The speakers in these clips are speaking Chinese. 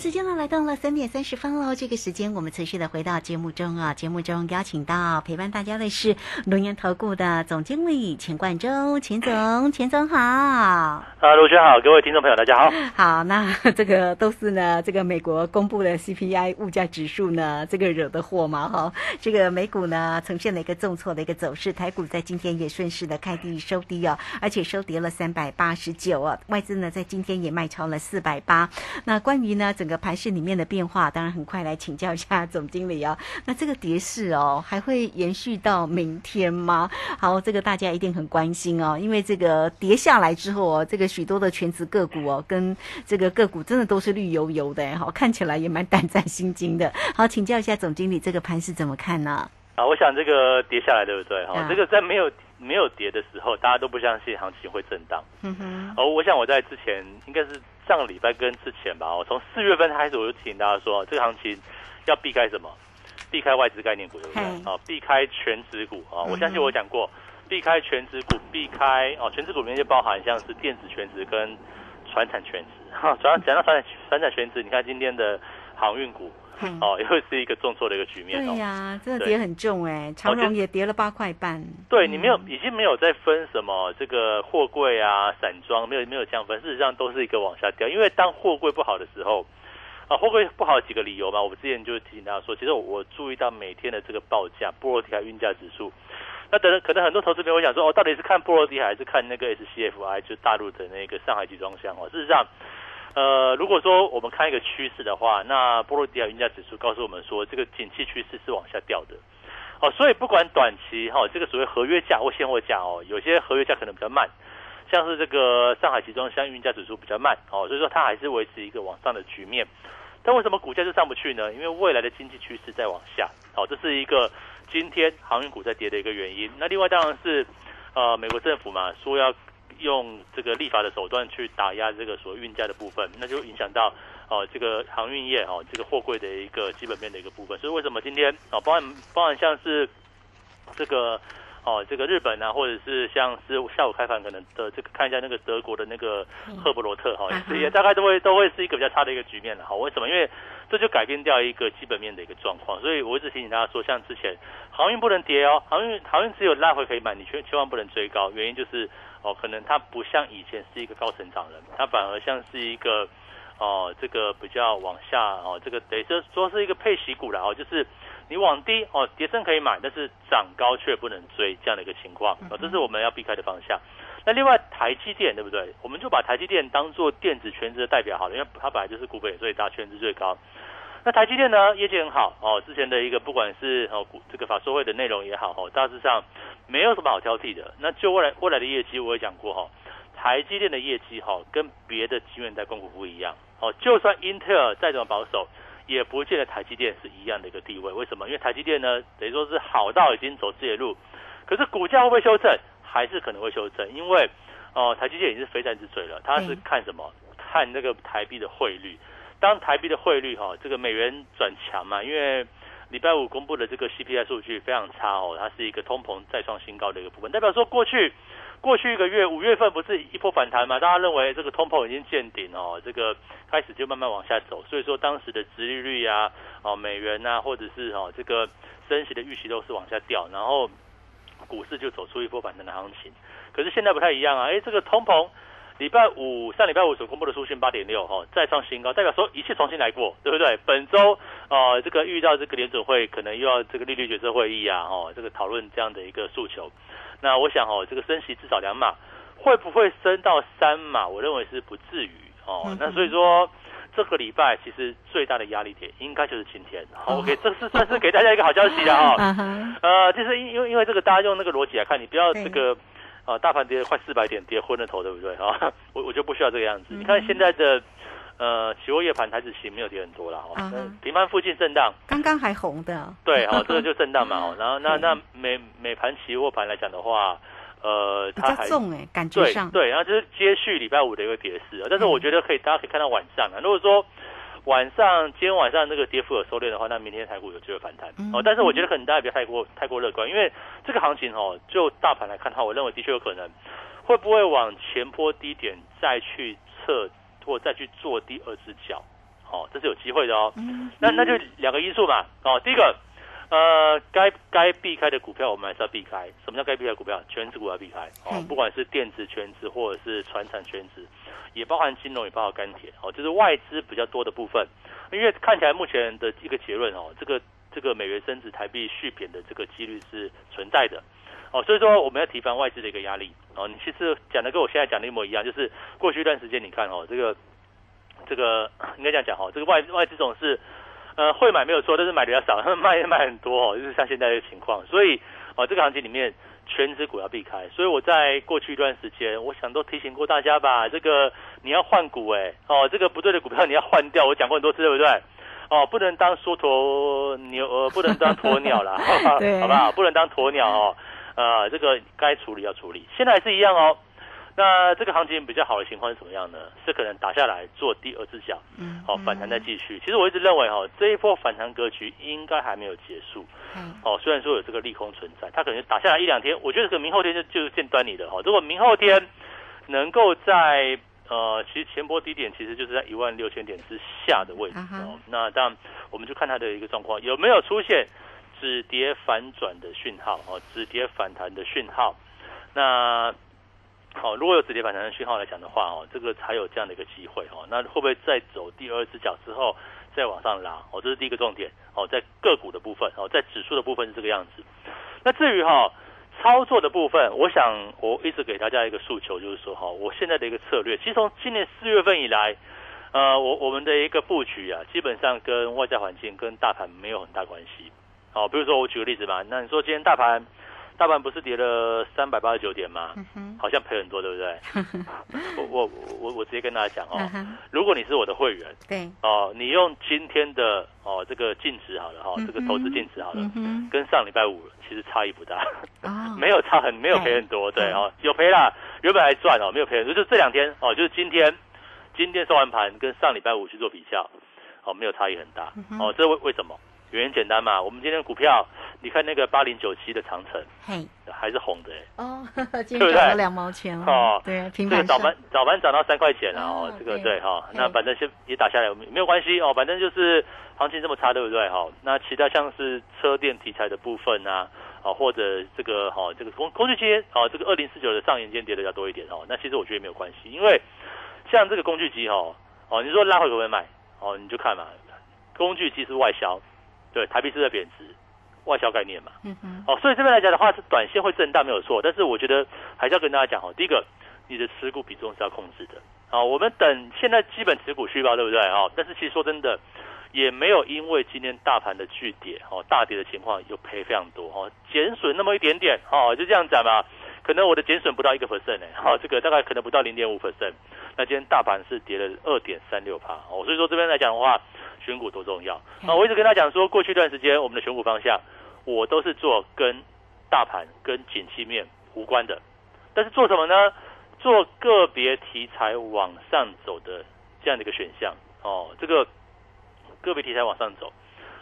时间呢来到了三点三十分喽，这个时间我们持续的回到节目中啊，节目中邀请到陪伴大家的是龙岩投顾的总经理钱冠洲，钱总，钱总好。啊，卢轩好，各位听众朋友大家好。好，那 这个都是呢，这个美国公布的 CPI 物价指数呢，这个惹的祸嘛哈。这个美股呢呈现了一个重挫的一个走势，台股在今天也顺势的开低收低哦，而且收跌了三百八十九啊，外资呢在今天也卖超了四百八。那关于呢整个盘市里面的变化，当然很快来请教一下 总经理哦。那这个跌势哦，还会延续到明天吗？好，这个大家一定很关心哦，因为这个跌下来之后哦，这个许多的全职个股哦，跟这个个股真的都是绿油油的，好，看起来也蛮胆战心惊的。好，请教一下总经理，这个盘是怎么看呢？啊，我想这个跌下来对不对？哈，这个在没有没有跌的时候，大家都不相信行情会震荡。嗯哼。哦，我想我在之前应该是。上个礼拜跟之前吧，我从四月份开始我就提醒大家说，这个行情要避开什么？避开外资概念股，对不对？啊，避开全职股啊！我相信我讲过，避开全职股，避开哦，全职股里面就包含像是电子全职跟船产全指。哈，主要讲到船产船产全指，你看今天的航运股。哦，又是一个重挫的一个局面哦。对呀，真的跌很重哎，长荣也跌了八块半。对你没有，已经没有在分什么这个货柜啊、散装，没有没有这样分，事实上都是一个往下掉。因为当货柜不好的时候，啊，货柜不好几个理由嘛。我们之前就提醒大家说，其实我注意到每天的这个报价，波罗的海运价指数。那等可能很多投资朋友想说，哦，到底是看波罗的海还是看那个 SCFI，就大陆的那个上海集装箱哦？事实上。呃，如果说我们看一个趋势的话，那波罗的海运价指数告诉我们说，这个景气趋势是往下掉的。哦，所以不管短期哈，这个所谓合约价或现货价哦，有些合约价可能比较慢，像是这个上海集装箱运价指数比较慢哦，所以说它还是维持一个往上的局面。但为什么股价就上不去呢？因为未来的经济趋势在往下。好，这是一个今天航运股在跌的一个原因。那另外当然是呃，美国政府嘛说要。用这个立法的手段去打压这个所运价的部分，那就影响到哦这个航运业哦这个货柜的一个基本面的一个部分。所以为什么今天哦包含包含像是这个哦这个日本啊，或者是像是下午开盘可能的这个看一下那个德国的那个赫伯罗特哈，也大概都会都会是一个比较差的一个局面了。好，为什么？因为这就改变掉一个基本面的一个状况。所以我一直提醒大家说，像之前航运不能跌哦，航运航运只有拉回可以买，你千千万不能追高，原因就是。哦，可能它不像以前是一个高成长人，它反而像是一个哦，这个比较往下哦，这个等于说说是一个配息股了哦，就是你往低哦，跌升可以买，但是涨高却不能追这样的一个情况哦，这是我们要避开的方向。那另外台积电对不对？我们就把台积电当做电子全值的代表好了，因为它本来就是股本也最大、全值最高。那台积电呢，业绩很好哦，之前的一个不管是哦这个法说会的内容也好哦，大致上。没有什么好挑剔的。那就未来未来的业绩，我也讲过哈，台积电的业绩哈，跟别的晶圆代工股不一样。哦，就算英特尔再怎么保守，也不见得台积电是一样的一个地位。为什么？因为台积电呢，等于说是好到已经走自己的路，可是股价会不会修正？还是可能会修正，因为哦，台积电已经是非战之罪了。它是看什么？看那个台币的汇率。当台币的汇率哈，这个美元转强嘛，因为。礼拜五公布的这个 CPI 数据非常差哦，它是一个通膨再创新高的一个部分，代表说过去过去一个月五月份不是一波反弹嘛？大家认为这个通膨已经见顶哦，这个开始就慢慢往下走，所以说当时的殖利率啊、哦美元啊，或者是哦这个升息的预期都是往下掉，然后股市就走出一波反弹的行情。可是现在不太一样啊，哎，这个通膨。礼拜五上礼拜五所公布的出讯八点六哈，再创新高，代表说一切重新来过，对不对？本周呃，这个遇到这个联准会可能又要这个利率决策会议啊，哦，这个讨论这样的一个诉求。那我想哦，这个升息至少两码，会不会升到三码？我认为是不至于哦。那所以说这个礼拜其实最大的压力点应该就是今天。好，OK，这是算是给大家一个好消息了 哈。呃，就是因因为因为这个大家用那个逻辑来看，你不要这个。啊，大盘跌了快四百点，跌昏了头，对不对？啊？我我就不需要这个样子。你看现在的呃，期货夜盘台子期没有跌很多了哦啊哈，那平盘附近震荡，刚刚还红的，对，哦，这个就震荡嘛，哦，然后那那每每盘期货盘来讲的话，呃，比它还较重哎，感觉上，对对，然后就是接续礼拜五的一个跌势啊，但是我觉得可以，大家可以看到晚上啊，如果说晚上今天晚上那个跌幅有收敛的话，那明天台股有机会反弹嗯哦。但是我觉得可能大家不要太过太过乐观，因为这个行情哦，就大盘来看的话，我认为的确有可能会不会往前坡低点再去测或再去做第二只脚，哦，这是有机会的哦。嗯，那那就两个因素嘛，哦，第一个，呃，该该避开的股票我们还是要避开。什么叫该避开的股票？全指股要避开哦嗯，不管是电子全指或者是船产全指，也包含金融，也包含钢铁哦，就是外资比较多的部分。因为看起来目前的一个结论哦，这个这个美元升值、台币续贬的这个几率是存在的。哦，所以说我们要提防外资的一个压力哦。你其实讲的跟我现在讲的一模一样，就是过去一段时间你看哦，这个这个应该这样讲哦，这个外外资总是呃会买没有错，但是买的要少，卖卖很多哦，就是像现在的情况。所以哦，这个行情里面全指股要避开。所以我在过去一段时间，我想都提醒过大家吧，这个你要换股哎，哦，这个不对的股票你要换掉。我讲过很多次，对不对？哦，不能当缩头牛，呃，不能当鸵鸟啦，对好不好？不能当鸵鸟哦，呃，这个该处理要处理。现在还是一样哦。那这个行情比较好的情况是什么样呢？是可能打下来做第二只脚，嗯，哦，反弹再继续。其实我一直认为哈、哦，这一波反弹格局应该还没有结束。嗯，哦，虽然说有这个利空存在，它可能打下来一两天，我觉得可能明后天就就见端倪的哈、哦。如果明后天能够在呃，其实前波低点其实就是在一万六千点之下的位置哦。那当然，我们就看它的一个状况有没有出现止跌反转的讯号哦，止跌反弹的讯号。那哦，如果有止跌反弹的讯号来讲的话哦，这个才有这样的一个机会哦。那会不会再走第二只脚之后再往上拉？哦，这是第一个重点哦，在个股的部分哦，在指数的部分是这个样子。那至于哈、操作的部分，我想我一直给大家一个诉求，就是说哈，我现在的一个策略，其实从今年四月份以来，呃，我我们的一个布局啊，基本上跟外在环境跟大盘没有很大关系。好、比如说我举个例子吧，那你说今天大盘大盘不是跌了三百八十九点吗？嗯，好像赔很多，对不对？我我我我直接跟大家讲哦嗯，如果你是我的会员对，哦，你用今天的哦这个净值好了哈、哦，这个投资净值好了，嗯，跟上礼拜五其实差异不大，哦，没有差很没有赔很多，对。哦，有赔啦，原本还赚哦，没有赔很多，就是这两天哦，就是今天今天收完盘跟上礼拜五去做比较，哦，没有差异很大。嗯哦，这为为什么？原因简单嘛，我们今天股票，你看那个八零九七的长城嘿，还是红的哎。哦，今天涨了两毛钱哦哦，对，平盘上这个早盘早盘涨到三块钱了哦哦，这个对对哈，对那反正先也打下来没有关系哦，反正就是行情这么差，对不对哈？那其他像是车电题材的部分啊，哦或者这个哈这个工工具机啊，这个二零四九的上沿间跌的比较多一点哦，那其实我觉得没有关系，因为像这个工具机哦哦，你说拉回可不可以买哦？你就看嘛，工具机是外销，对，台币是在贬值，外销概念嘛。嗯嗯，哦，所以这边来讲的话，是短线会震荡没有错，但是我觉得还是要跟大家讲哦，第一个，你的持股比重是要控制的。啊、我们等现在基本持股续报，对不对？哦，但是其实说真的，也没有因为今天大盘的巨跌，哦，大跌的情况有赔非常多，哦，减损那么一点点，哦，就这样讲吧。可能我的减损不到一个 percent 呢，好、这个大概可能不到零点五 percent。那今天大盘是跌了二点三六趴，哦，所以说这边来讲的话，选股多重要啊！我一直跟他讲说，过去一段时间我们的选股方向，我都是做跟大盘跟景气面无关的，但是做什么呢？做个别题材往上走的这样的一个选项哦，这个个别题材往上走，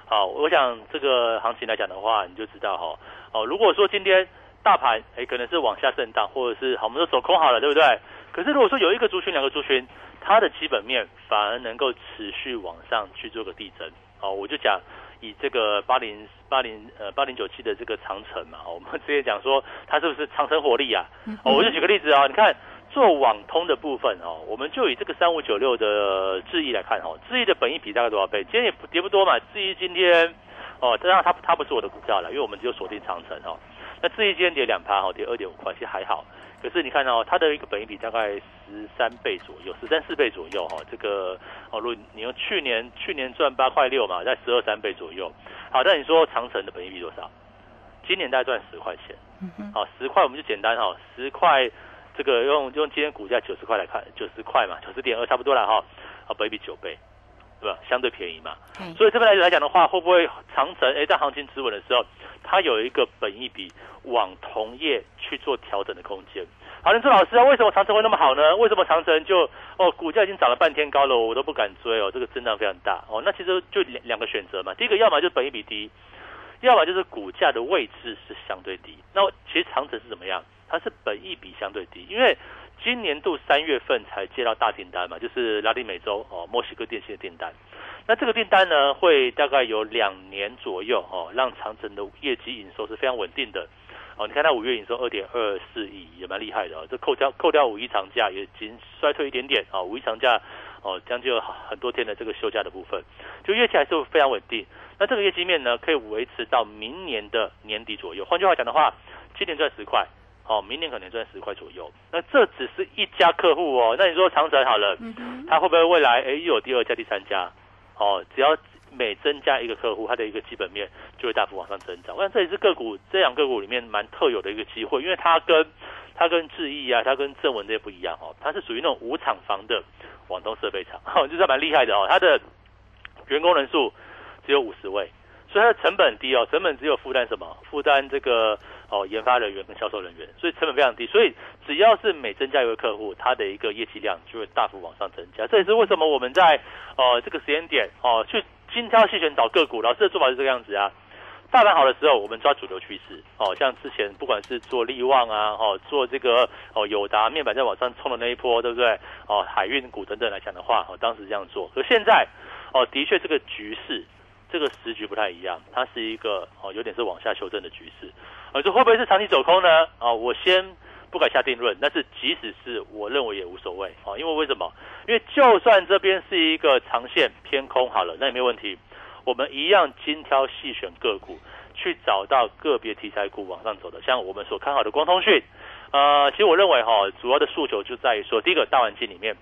好，我想这个行情来讲的话，你就知道哈，哦，如果说今天大盘哎可能是往下震荡，或者是好，我们都走空好了，对不对？可是如果说有一个族群、两个族群，它的基本面反而能够持续往上去做个递增，哦，我就讲以这个八零八零呃八零九七的这个长城嘛，哦我们直接讲说它是不是长城火力啊？哦，我就举个例子啊、你看做网通的部分哦，我们就以这个三五九六的智易来看哦，智易的本益比大概多少倍？今天也不跌不多嘛，智易今天哦，当然它它不是我的股票了，因为我们只有锁定长城哦。那智易今天跌两趴哦，跌二点五块，其实还好。可是你看哦，它的一个本益比大概十三倍左右，十三四倍左右哈、哦。这个哦，如果你用去年去年赚八块六嘛，在十二三倍左右。好，那你说长城的本益比多少？今年大概赚十块钱。嗯哼，好，十块我们就简单哈，十块这个用用今天股价九十块来看，九十块嘛，九十点二差不多了哈。啊，本益比九倍，对吧？相对便宜嘛。所以这边来来讲的话，会不会长城诶，在行情止稳的时候，它有一个本益比往同业去做调整的空间？好，林志老师啊，为什么长城会那么好呢？为什么长城就哦股价已经涨了半天高了，我都不敢追哦，这个震荡非常大哦。那其实就两两个选择嘛，第一个要么就是本益比低，要么就是股价的位置是相对低。那其实长城是怎么样？它是本益比相对低，因为今年度三月份才接到大订单嘛，就是拉丁美洲哦墨西哥电信的订单。那这个订单呢，会大概有两年左右哦，让长城的业绩营收是非常稳定的。哦，你看它五月营收二点二四亿，也蛮厉害的哦。这扣掉扣掉五一长假，也仅衰退一点点、哦。五一长假哦，将近有很多天的这个休假的部分，就业绩还是非常稳定。那这个业绩面呢，可以维持到明年的年底左右。换句话讲的话，今年赚十块，哦，明年可能赚十块左右。那这只是一家客户哦。那你说长城好了，它会不会未来诶又有第二家、第三家？哦，只要每增加一个客户，它的一个基本面就会大幅往上增长。我想这也是个股这两个股里面蛮特有的一个机会，因为它跟它跟智毅啊，它跟正文这些不一样哦，它是属于那种无厂房的广东设备厂，哦，就是蛮厉害的哦。它的员工人数只有五十位，所以它的成本低哦，成本只有负担什么？负担这个哦研发人员跟销售人员，所以成本非常低。所以只要是每增加一个客户，它的一个业绩量就会大幅往上增加。这也是为什么我们在呃这个时间点哦去精挑细选找个股，老师的做法是这个样子啊。大盘好的时候，我们抓主流趋势，哦，像之前不管是做利旺啊，哦，做这个哦友达面板在往上冲的那一波，对不对？哦，海运股等等来讲的话，哦，当时这样做。可现在，哦，的确这个局势，这个时局不太一样，它是一个哦，有点是往下修正的局势。呃，这会不会是长期走空呢？啊、我先不敢下定论，但是即使是我认为也无所谓啊、因为为什么？因为就算这边是一个长线偏空好了，那也没有问题。我们一样精挑细选个股，去找到个别题材股往上走的，像我们所看好的光通讯。呃，其实我认为哈、主要的诉求就在于说，第一个大环境里面，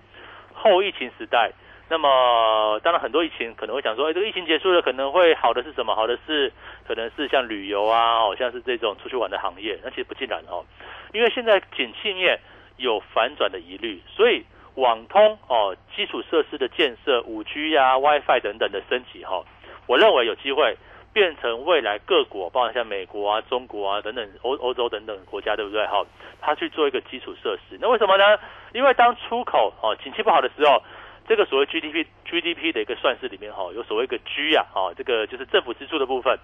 后疫情时代，那么当然很多疫情可能会想说，哎，这个疫情结束了，可能会好的是什么？好的是可能是像旅游啊，哦，像是这种出去玩的行业。那其实不尽然哦，因为现在景气面有反转的疑虑，所以网通哦，基础设施的建设，五 G 呀、WiFi 等等的升级哈、我认为有机会变成未来各国，包括像美国啊、中国啊等等欧欧洲等等国家，对不对？哈，它去做一个基础设施。那为什么呢？因为当出口哦景气不好的时候，这个所谓 GDP GDP 的一个算式里面哈，有所谓一个 G 啊，哦，这个就是政府支出的部分，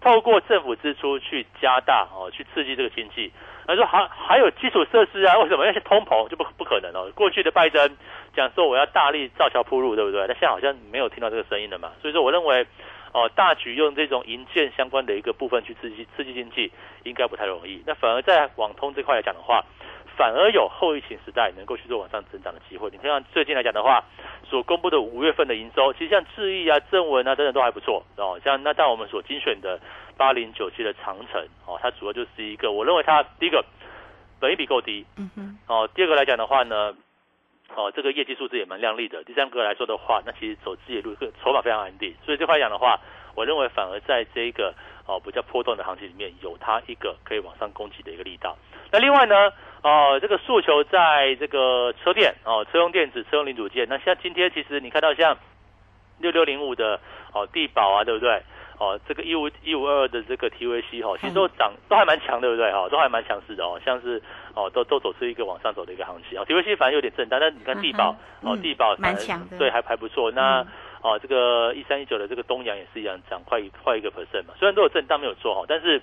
透过政府支出去加大哦，去刺激这个经济。他说还还有基础设施啊？为什么？要去通膨就不不可能哦。过去的拜登讲说我要大力造桥铺路，对不对？那现在好像没有听到这个声音了嘛。所以说我认为，哦，大局用这种银建相关的一个部分去刺激刺激经济，应该不太容易。那反而在网通这块来讲的话，反而有后疫情时代能够去做往上增长的机会。你看像最近来讲的话，所公布的五月份的营收，其实像智毅啊、正文啊等等都还不错哦。像那但我们所精选的八零九七的长城哦，它主要就是一个，我认为它第一个本益比够低嗯哼，哦，第二个来讲的话呢。哦，这个业绩数字也蛮亮丽的。第三个来说的话，那其实走资野路筹码非常安定，所以这块讲的话，我认为反而在这一个哦比较波动的行情里面，有它一个可以往上攻击的一个力道。那另外呢，哦这个诉求在这个车电哦，车用电子、车用零组件。那像今天其实你看到像六六零五的哦地保啊，对不对？哦，这个一五一五二二的这个 TVC 哈、哦，其实都涨都还蛮强，对不对？哈、哦，都还蛮强势的哦，像是哦都都走出一个往上走的一个行情哦。TVC 反正有点震荡，但你看地保、嗯哦，地保蛮强的对，还还不错。那、嗯哦，这个一三一九的这个东阳也是一样，涨快一快一个 percent 嘛。虽然都有震荡没有做好，但是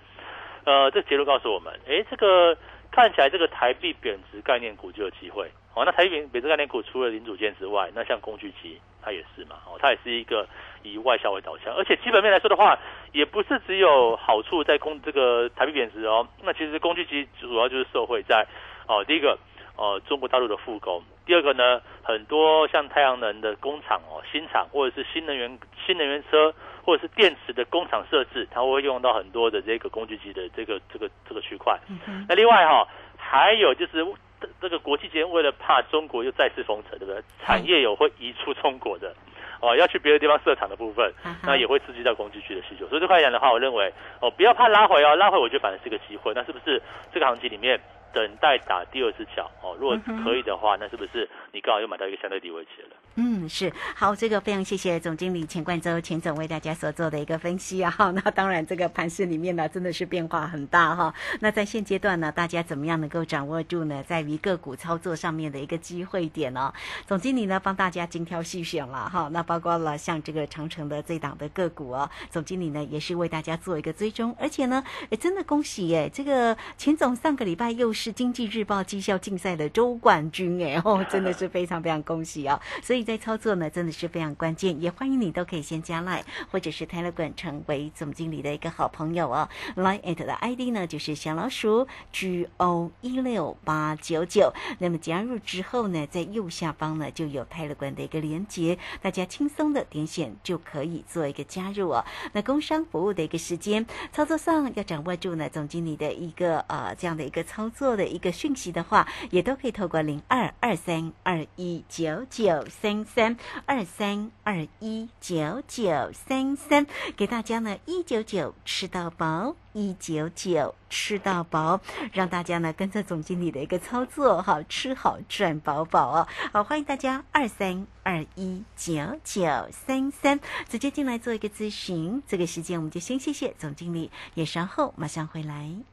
呃，这结论告诉我们，哎，这个看起来这个台币贬值概念股就有机会。哦，那台币贬值概念股除了零组件之外，那像工具机它也是嘛，哦，它也是一个以外销为导向，而且基本面来说的话，也不是只有好处在工这个台币贬值哦。那其实工具机主要就是受惠在哦，第一个呃中国大陆的复工，第二个呢，很多像太阳能的工厂哦，新厂或者是新能源新能源车或者是电池的工厂设置，它会用到很多的这个工具机的这个这个这个区块。嗯，那另外哈、还有就是这这个国际间为了怕中国又再次封城，对不对？产业有会移出中国的，哦，要去别的地方设厂的部分，那也会刺激到工具区的需求。所以这块来讲的话，我认为哦，不要怕拉回哦，拉回我觉得反而是个机会。那是不是这个行情里面等待打第二次脚哦。如果可以的话，那是不是你刚好又买到一个相对低位置了？嗯，是好，这个非常谢谢总经理钱冠洲钱总为大家所做的一个分析啊。哈 那当然，这个盘市里面呢，真的是变化很大哈。那在现阶段呢，大家怎么样能够掌握住呢？在于个股操作上面的一个机会点哦。总经理呢，帮大家精挑细选了哈。那包括了像这个长城的这档的个股哦，总经理呢也是为大家做一个追踪，而且呢，哎，真的恭喜耶！这个钱总上个礼拜又是是经济日报绩效竞赛的周冠军哎哦，真的是非常非常恭喜啊！所以。在操作呢，真的是非常关键，也欢迎你都可以先加 Line 或者是 Telegram 成为总经理的一个好朋友哦。Line at 的 ID 呢就是小老鼠 G O 一六八九九。那么加入之后呢，在右下方呢就有 Telegram 的一个连接，大家轻松的点选就可以做一个加入哦。那工商服务的一个时间，操作上要掌握住呢总经理的一个呃这样的一个操作的一个讯息的话，也都可以透过零二二三二一九九三。三二三二一九九三三，给大家呢一九九吃到饱，一九九吃到饱，让大家呢跟着总经理的一个操作，好吃好赚饱饱哦。好，欢迎大家二三二一九九三三直接进来做一个咨询。这个时间我们就先谢谢总经理，也稍后马上回来。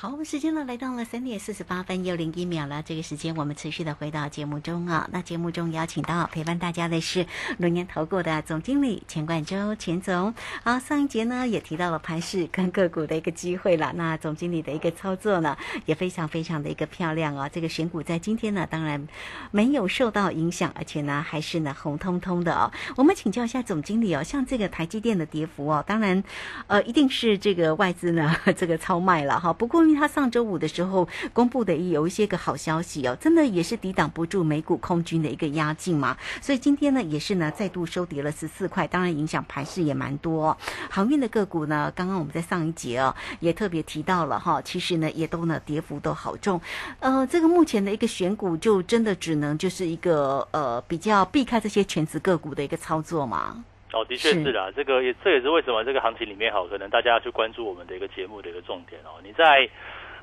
好，我们时间呢来到了三点四十八分又零一秒了。这个时间我们持续的回到节目中啊。那节目中邀请到陪伴大家的是龙年投顾的总经理钱冠洲钱总。好，上一节呢也提到了盘市跟个股的一个机会了。那总经理的一个操作呢也非常非常的一个漂亮哦。这个选股在今天呢当然没有受到影响，而且呢还是呢红彤彤的哦。我们请教一下总经理哦，像这个台积电的跌幅哦，当然呃一定是这个外资呢 这个超卖了哈。不过他上周五的时候公布的有一些个好消息哦，真的也是抵挡不住美股空军的一个压境嘛，所以今天呢也是呢再度收跌了十四块，当然影响盘势也蛮多。航运的个股呢，刚刚我们在上一节哦也特别提到了哈，其实呢也都呢跌幅都好重，呃，这个目前的一个选股就真的只能就是一个呃比较避开这些全职个股的一个操作嘛。哦，的确是啦，这个也这也是为什么这个行情里面哈，可能大家要去关注我们的一个节目的一个重点哦。你在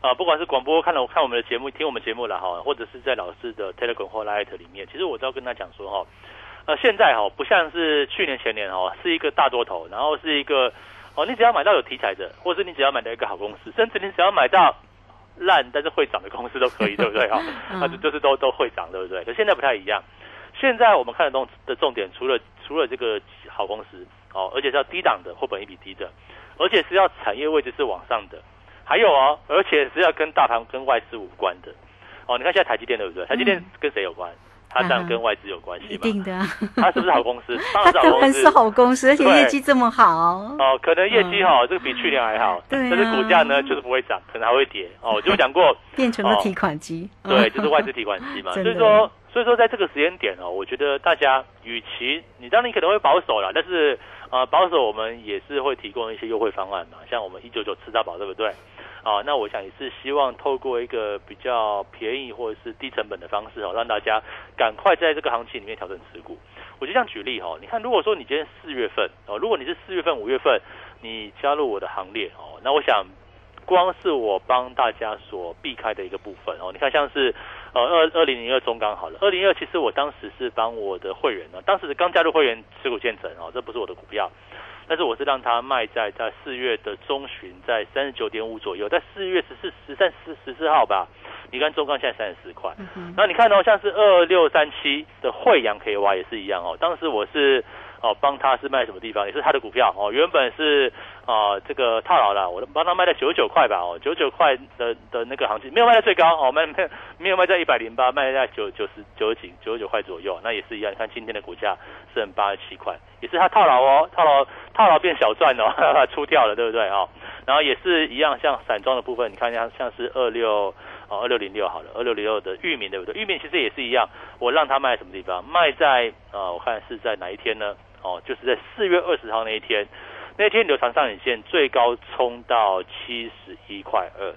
啊，不管是广播看了我看我们的节目，听我们节目了哈，或者是在老师的 Telegram 或 Light 里面，其实我都要跟他讲说哈，呃，现在哈不像是去年前年哈，是一个大多头，然后是一个哦，你只要买到有题材的，或是你只要买到一个好公司，甚至你只要买到烂但是会涨的公司都可以，对不对哈？啊，就是都都会涨，对不对？可现在不太一样，现在我们看得懂的重点，除了除了这个。好公司哦，而且是要低档的或本益比低的，而且是要产业位置是往上的，还有哦，而且是要跟大盘跟外资无关的哦。你看现在台积电对不对？台积电跟谁有关？它这样跟外资有关系嘛。一定的。它是不是好公司？它 当然是好公司，而且业绩这么好。哦，可能业绩好，这个比去年还好。对。但是股价呢，就是不会涨，可能还会跌。哦，我就讲过。变成了提款机。对，就是外资提款机嘛。所以说。所以说，在这个时间点哦，我觉得大家与其你当然你可能会保守了，但是呃保守我们也是会提供一些优惠方案嘛，像我们一九九吃到饱，对不对？啊，那我想也是希望透过一个比较便宜或者是低成本的方式哦，让大家赶快在这个行情里面调整持股。我就这样举例哈，你看，如果说你今天四月份哦，如果你是四月份、五月份你加入我的行列哦，那我想光是我帮大家所避开的一个部分哦，你看像是。呃二二零零二中钢好了，二零二其实我当时是帮我的会员呢，当时刚加入会员持股建成哦，这不是我的股票，但是我是让他卖在在四月的中旬，在三十九点五左右，在四月十四十三十十四号吧，你看中钢现在三十四块，然后你看哦，像是二六三七的惠阳 K Y 也是一样哦，当时我是。哦，帮他是卖什么地方，也是他的股票哦。原本是啊，这个套牢了，我帮他卖在九十九块吧哦，九九块的的那个行情没有卖在最高哦，卖没没有卖在一百零八，卖在九九十九十几九十九块左右，那也是一样。你看今天的股价是八十七块，也是他套牢哦，套牢套牢变小赚哦，出掉了，对不对哦？然后也是一样，像散装的部分，你看一下像是二六哦二六零六好了，二六零六的玉米对不对？玉米其实也是一样，我让他卖什么地方？卖在啊，我看是在哪一天呢？哦，就是在四月二十号那一天，那天流长上影线最高冲到七十一块二，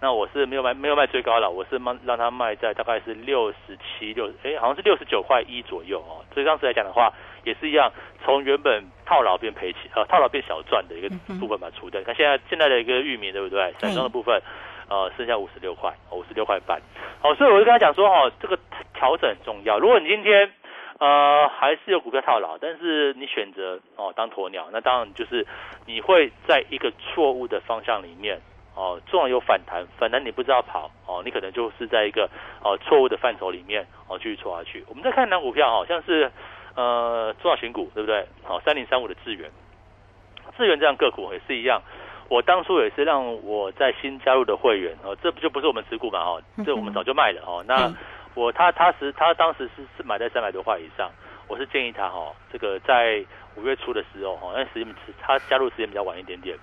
那我是没有卖，没有卖最高了，我是卖让它卖在大概是六十七六，哎，好像是六十九块一左右哦。所以当时来讲的话，也是一样，从原本套牢变赔钱，呃，套牢变小赚的一个部分把它除掉。看现在现在的一个域名对不对？散装的部分，呃，剩下五十六块，五十六块半。好，所以我就跟他讲说，哦，这个调整很重要。如果你今天呃，还是有股票套牢，但是你选择哦当鸵鸟，那当然就是你会在一个错误的方向里面哦，纵然有反弹，反弹你不知道跑哦，你可能就是在一个哦错误的范畴里面哦继续错下去。我们再看哪股票，好像是呃中小型股对不对？好，三零三五的智源，智源这样个股也是一样，我当初也是让我在新加入的会员哦，这不就不是我们持股嘛哦，这我们早就卖了哦，那。我他他是他当时是是买在三百多块以上，我是建议他哈，这个在五月初的时候哈，那时间他加入时间比较晚一点点，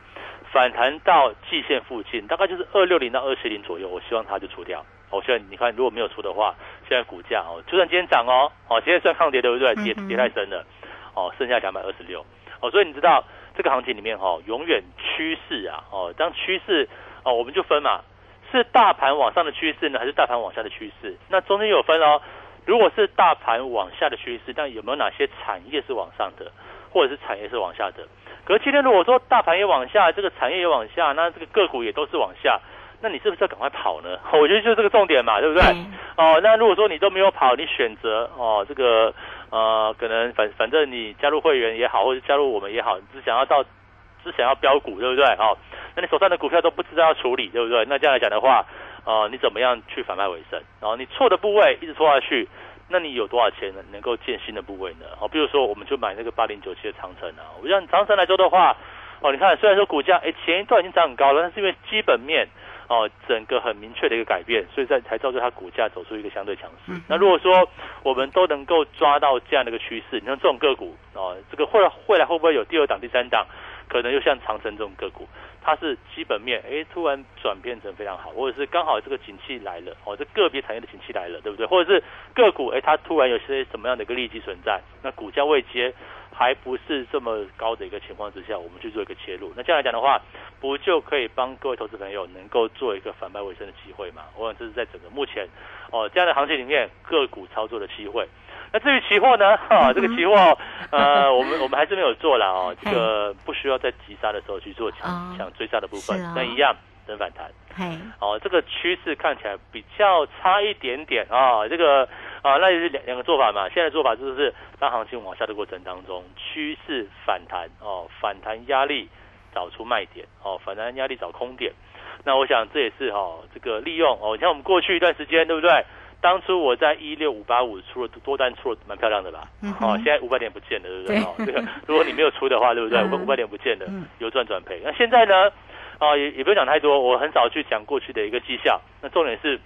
反弹到季线附近，大概就是二六零到二七零左右，我希望他就出掉。我希望你看如果没有出的话，现在股价哦，就算今天涨哦，哦，今天算抗跌对不对？跌跌太深了，哦，剩下两百二十六，哦，所以你知道这个行情里面哈，永远趋势啊，哦，当趋势哦，我们就分嘛。是大盘往上的趋势呢，还是大盘往下的趋势？那中间有分哦。如果是大盘往下的趋势，但有没有哪些产业是往上的，或者是产业是往下的？可是今天如果说大盘也往下，这个产业也往下，那这个个股也都是往下，那你是不是要赶快跑呢？我觉得就是这个重点嘛，对不对？哦，那如果说你都没有跑，你选择哦，这个呃，可能反反正你加入会员也好，或者加入我们也好，你只想要到。是想要标股，对不对？哦，那你手上的股票都不知道要处理，对不对？那这样来讲的话，呃，你怎么样去反败为胜？然后你错的部位一直错下去，那你有多少钱呢？能够建新的部位呢？哦，比如说我们就买那个八零九七的长城啊。我像长城来说的话，哦，你看虽然说股价哎前一段已经涨很高了，但是因为基本面哦整个很明确的一个改变，所以在才造就它股价走出一个相对强势。那如果说我们都能够抓到这样的一个趋势，你看这种个股哦，这个会未来会不会有第二档、第三档？可能又像长城这种个股，它是基本面哎突然转变成非常好，或者是刚好这个景气来了哦，这个别产业的景气来了，对不对？或者是个股哎它突然有些什么样的一个利基存在，那股价未接还不是这么高的一个情况之下，我们去做一个切入，那这样来讲的话，不就可以帮各位投资朋友能够做一个反败为胜的机会嘛？我想这是在整个目前哦这样的行情里面个股操作的机会。那至于期货呢？哈，这个期货，呃，我们我们还是没有做了哦。这个不需要在急杀的时候去做抢抢追杀的部分，那一样等反弹。哦，这个趋势看起来比较差一点点啊。这个啊，那也是两两个做法嘛。现在做法就是当行情往下的过程当中，趋势反弹哦，反弹压力找出卖点哦，反弹压力找空点。那我想这也是哈，这个利用哦，像我们过去一段时间，对不对？当初我在一六五八五出了多单，出了蛮漂亮的吧？哦，现在五百点不见了，对不对？哦，这个如果你没有出的话，对不对？五五百点不见了，有赚转赔。那现在呢？啊，也也不用讲太多，我很少去讲过去的一个绩效。那重点是，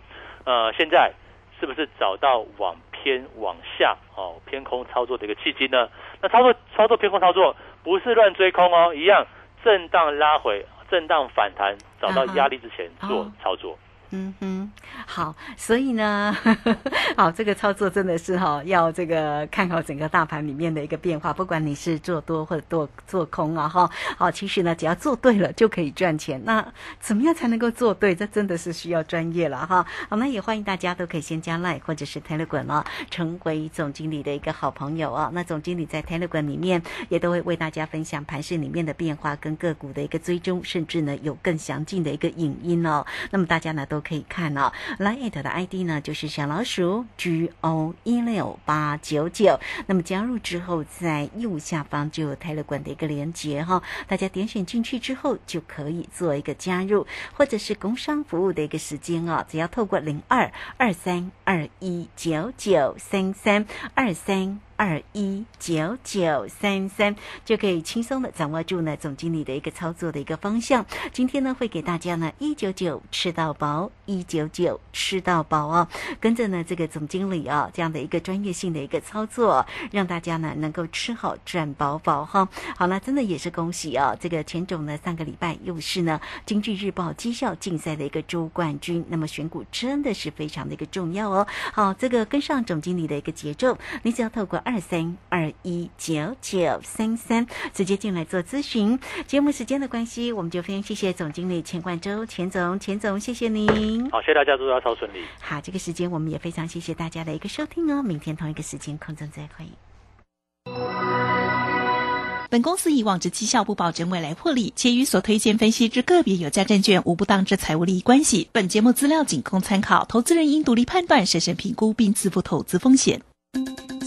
呃，现在是不是找到往偏往下哦偏空操作的一个契机呢？那操作操作偏空操作不是乱追空哦，一样震荡拉回，震荡反弹，找到压力之前做操作。嗯哼，好，所以呢，好，这个操作真的是哈，要这个看好整个大盘里面的一个变化，不管你是做多或者做做空啊，哈，好，其实呢，只要做对了就可以赚钱。那怎么样才能够做对？这真的是需要专业了哈。好，那也欢迎大家都可以先加 Line 或者是 Telegram 啊，成为总经理的一个好朋友啊。那总经理在 Telegram 里面也都会为大家分享盘市里面的变化跟个股的一个追踪，甚至呢有更详尽的一个影音哦。那么大家呢都。可以看哦。Line 的 ID 呢就是小老鼠 G O 一六八九九。那么加入之后，在右下方就有泰勒管的一个连接哈，大家点选进去之后就可以做一个加入，或者是工商服务的一个时间哦，只要透过零二二三二一九九三三二三。二一九九三三就可以轻松的掌握住呢总经理的一个操作的一个方向。今天呢会给大家呢一九九吃到饱，一九九吃到饱哦。跟着呢这个总经理啊这样的一个专业性的一个操作，让大家呢能够吃好赚饱饱哈。好了，真的也是恭喜啊！这个钱总呢上个礼拜又是呢经济日报绩效竞赛的一个周冠军。那么选股真的是非常的一个重要哦。好，这个跟上总经理的一个节奏，你只要透过。二三二一九九三三，直接进来做咨询。节目时间的关系，我们就非常谢谢总经理钱冠周，钱总，钱总，谢谢您。好，谢谢大家，祝大家超顺利。好，这个时间我们也非常谢谢大家的一个收听哦。明天同一个时间空中再会。本公司以往之绩效不保证未来获利，且与所推荐分析之个别有价证券无不当之财务利益关系。本节目资料仅供参考，投资人应独立判断、审慎评估并自负投资风险。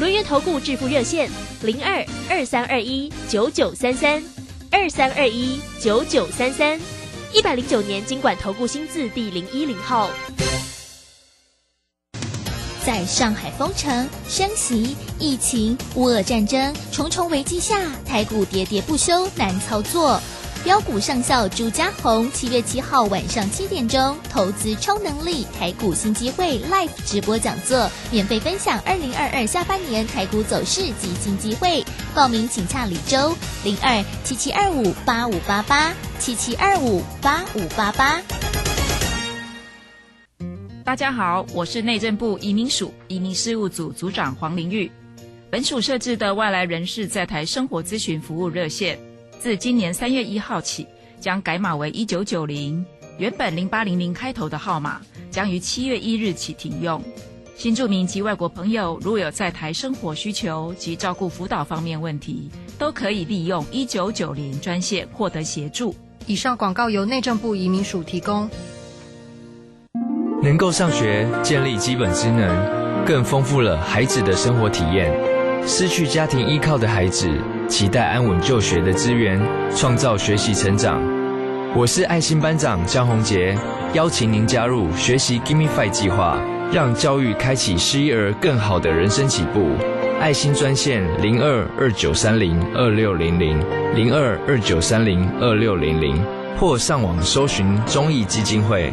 轮源投顾致富热线零二二三二一九九三三二三二一九九三三一百零九年经管投顾新字第零一零号。在上海封城、升息、疫情、乌俄战争重重危机下，台股喋喋不休，难操作。标股上校朱家红，七月七号晚上七点钟，投资超能力台股新机会 Live 直播讲座，免费分享二零二二下半年台股走势及新机会。报名请洽李周零二七七二五八五八八七七二五八五八八。大家好，我是内政部移民署移民事务组组长黄玲玉。本署设置的外来人士在台生活咨询服务热线。自今年三月一号起，将改码为一九九零，原本零八零零开头的号码将于七月一日起停用。新住民及外国朋友如有在台生活需求及照顾辅导方面问题，都可以利用一九九零专线获得协助。以上广告由内政部移民署提供。能够上学，建立基本职能，更丰富了孩子的生活体验。失去家庭依靠的孩子。期待安稳就学的资源，创造学习成长。我是爱心班长江宏杰，邀请您加入学习 Gimme Five 计划，让教育开启失一儿更好的人生起步。爱心专线零二二九三零二六零零零二二九三零二六零零，或上网搜寻中义基金会。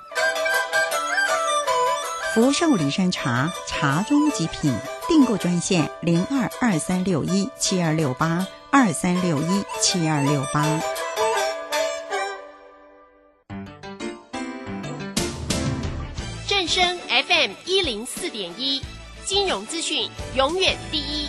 福寿梨山茶，茶中极品。订购专线零二二三六一七二六八二三六一七二六八。正声 FM 一零四点一，金融资讯永远第一。